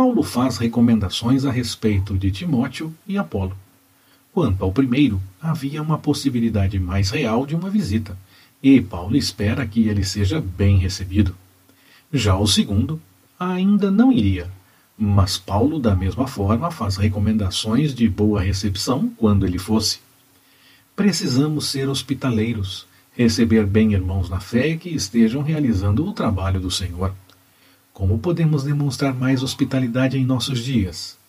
Paulo faz recomendações a respeito de Timóteo e Apolo. Quanto ao primeiro, havia uma possibilidade mais real de uma visita, e Paulo espera que ele seja bem recebido. Já o segundo, ainda não iria, mas Paulo, da mesma forma, faz recomendações de boa recepção quando ele fosse. Precisamos ser hospitaleiros, receber bem irmãos na fé que estejam realizando o trabalho do Senhor. Como podemos demonstrar mais hospitalidade em nossos dias?